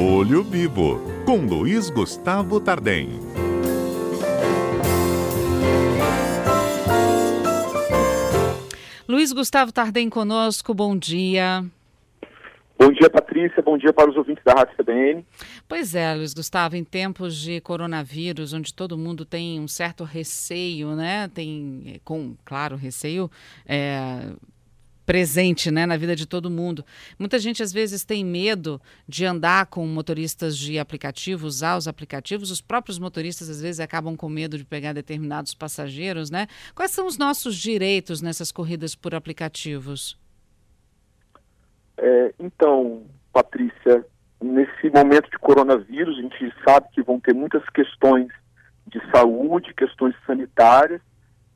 Olho Vivo, com Luiz Gustavo Tardem. Luiz Gustavo Tardem conosco, bom dia. Bom dia, Patrícia. Bom dia para os ouvintes da Rádio CBN. Pois é, Luiz Gustavo, em tempos de coronavírus, onde todo mundo tem um certo receio, né? Tem, com, claro, receio é, presente né, na vida de todo mundo. Muita gente às vezes tem medo de andar com motoristas de aplicativo, usar os aplicativos. Os próprios motoristas às vezes acabam com medo de pegar determinados passageiros, né? Quais são os nossos direitos nessas corridas por aplicativos? É, então, Patrícia, nesse momento de coronavírus, a gente sabe que vão ter muitas questões de saúde, questões sanitárias,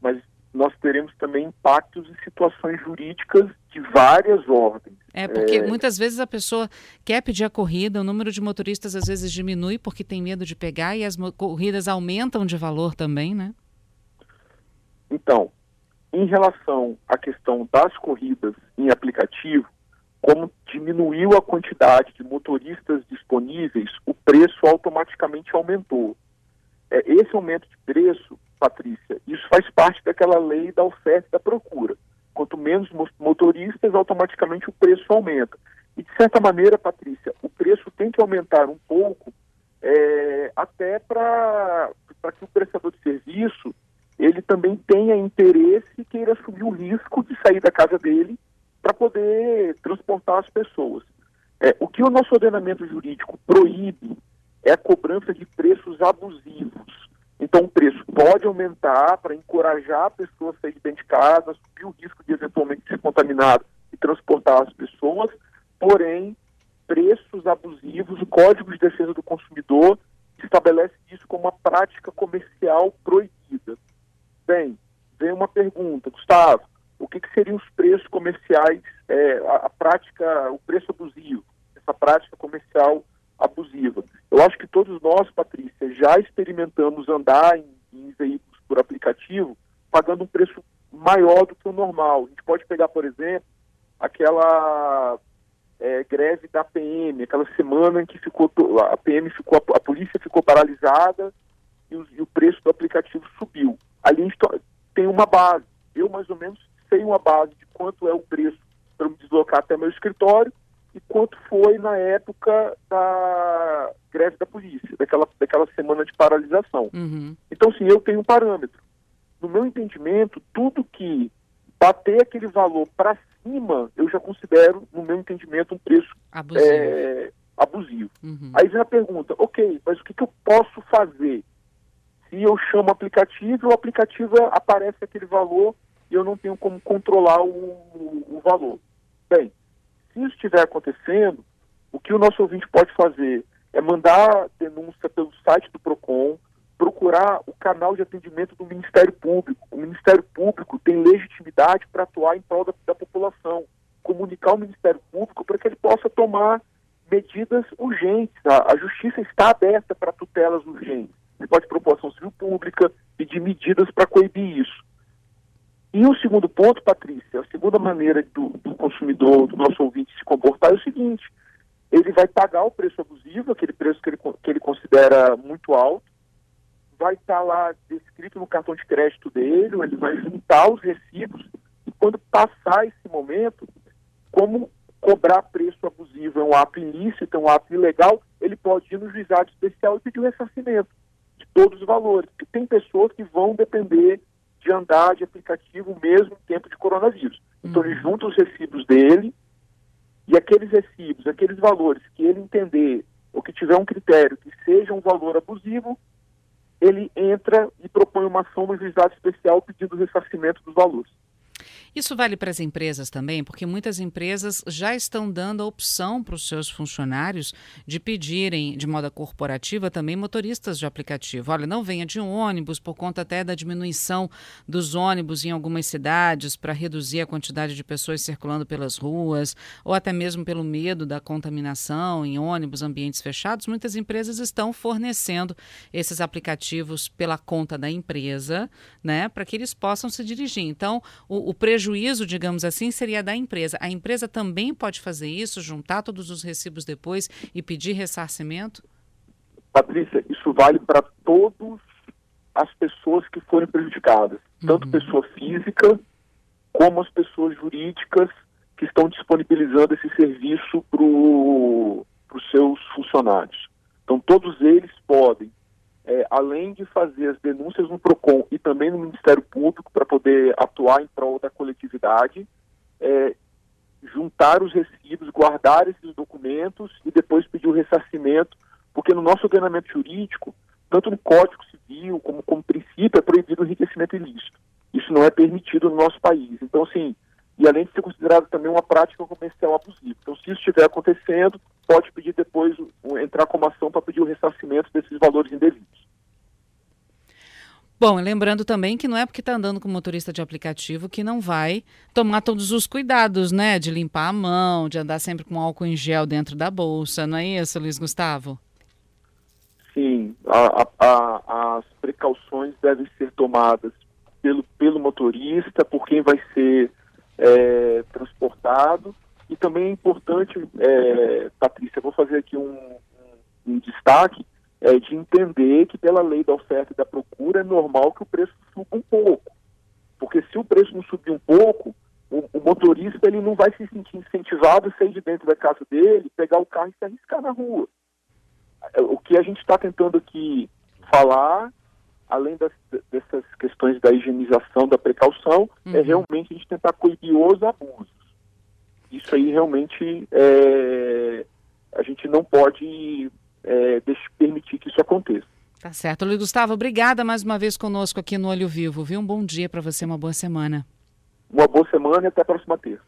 mas nós teremos também impactos em situações jurídicas de várias ordens. É, porque é... muitas vezes a pessoa quer pedir a corrida, o número de motoristas às vezes diminui porque tem medo de pegar e as corridas aumentam de valor também, né? Então, em relação à questão das corridas em aplicativo, como diminuiu a quantidade de motoristas disponíveis, o preço automaticamente aumentou. É, esse aumento de preço Patrícia, isso faz parte daquela lei da oferta e da procura. Quanto menos motoristas, automaticamente o preço aumenta. E, de certa maneira, Patrícia, o preço tem que aumentar um pouco é, até para que o prestador de serviço ele também tenha interesse e queira assumir o risco de sair da casa dele para poder transportar as pessoas. É, o que o nosso ordenamento jurídico proíbe é a cobrança de preços abusivos. Então, o preço pode aumentar para encorajar a pessoa a sair de casa, subir o risco de eventualmente ser contaminado e transportar as pessoas, porém, preços abusivos, o Código de Defesa do Consumidor estabelece isso como uma prática comercial proibida. Bem, vem uma pergunta, Gustavo, o que, que seriam os preços comerciais, é, a, a prática, o preço abusivo, essa prática comercial abusiva? Eu acho que todos nós, Patrícia, já experimentamos andar em, em veículos por aplicativo pagando um preço maior do que o normal. A gente pode pegar, por exemplo, aquela é, greve da PM, aquela semana em que ficou a PM ficou a, polícia ficou paralisada e o, e o, preço do aplicativo subiu. Ali a gente tem uma base. Eu mais ou menos sei uma base de quanto é o preço para me deslocar até meu escritório e quanto foi na época da greve da polícia, daquela, daquela semana de paralisação. Uhum. Então, sim, eu tenho um parâmetro. No meu entendimento, tudo que bater aquele valor para cima, eu já considero, no meu entendimento, um preço abusivo. É, abusivo. Uhum. Aí vem a pergunta, ok, mas o que, que eu posso fazer? Se eu chamo o aplicativo, o aplicativo aparece aquele valor e eu não tenho como controlar o, o valor. Bem, se isso estiver acontecendo, o que o nosso ouvinte pode fazer é mandar denúncia pelo site do PROCON, procurar o canal de atendimento do Ministério Público. O Ministério Público tem legitimidade para atuar em prol da, da população, comunicar ao Ministério Público para que ele possa tomar medidas urgentes. A, a justiça está aberta para tutelas urgentes. Ele pode propor ação civil pública, pedir medidas para coibir isso. E o segundo ponto, Patrícia, a segunda maneira do, do, consumidor, do nosso ouvinte se comportar é o seguinte: ele vai pagar o preço abusivo, aquele preço que ele, que ele considera muito alto, vai estar lá descrito no cartão de crédito dele, ele vai juntar os recibos, e quando passar esse momento, como cobrar preço abusivo é um ato ilícito, é um ato ilegal, ele pode ir no juizado especial e pedir o ressarcimento de todos os valores, porque tem pessoas que vão depender de andar de aplicativo mesmo em tempo de coronavírus. Então ele uhum. junta os recibos dele e aqueles recibos, aqueles valores que ele entender ou que tiver um critério que seja um valor abusivo, ele entra e propõe uma ação no juizado especial pedindo o ressarcimento dos valores. Isso vale para as empresas também, porque muitas empresas já estão dando a opção para os seus funcionários de pedirem, de modo corporativa, também motoristas de aplicativo. Olha, não venha de ônibus por conta até da diminuição dos ônibus em algumas cidades para reduzir a quantidade de pessoas circulando pelas ruas, ou até mesmo pelo medo da contaminação em ônibus, ambientes fechados. Muitas empresas estão fornecendo esses aplicativos pela conta da empresa, né, para que eles possam se dirigir. Então, o, o prejuízo prejuízo, digamos assim, seria da empresa. A empresa também pode fazer isso, juntar todos os recibos depois e pedir ressarcimento? Patrícia, isso vale para todas as pessoas que forem prejudicadas, tanto uhum. pessoa física como as pessoas jurídicas que estão disponibilizando esse serviço para os seus funcionários. Então, todos eles podem, é, além de fazer as denúncias no PROCON e também no Ministério Público para poder atuar em prol da coletividade, é, juntar os recibos, guardar esses documentos e depois pedir o ressarcimento, porque no nosso ordenamento jurídico, tanto no Código Civil como como princípio, é proibido o enriquecimento ilícito. Isso não é permitido no nosso país. Então, assim, e além de ser considerado também uma prática comercial abusiva. Então, se isso estiver acontecendo, pode pedir depois, entrar como ação para pedir o ressarcimento desses valores indevidos. Bom, lembrando também que não é porque está andando com motorista de aplicativo que não vai tomar todos os cuidados, né? De limpar a mão, de andar sempre com álcool em gel dentro da bolsa, não é isso, Luiz Gustavo? Sim, a, a, as precauções devem ser tomadas pelo, pelo motorista, por quem vai ser é, transportado. E também é importante, é, Patrícia, vou fazer aqui um, um, destaque, é, de entender que pela lei da oferta e da procura é normal que o preço suba um pouco. Porque se o preço não subir um pouco, o, o motorista ele não vai se sentir incentivado a sair de dentro da casa dele, pegar o carro e se arriscar na rua. É, o que a gente está tentando aqui falar além das, dessas questões da higienização, da precaução, é uhum. é realmente a gente tentar coibir os abusos. Isso aí realmente é, a gente não pode é, deixar, permitir que isso aconteça. Tá certo. Luiz Gustavo, obrigada mais uma vez conosco aqui no Olho Vivo, viu? Um bom dia para você, uma boa semana. Uma boa semana e até a próxima terça.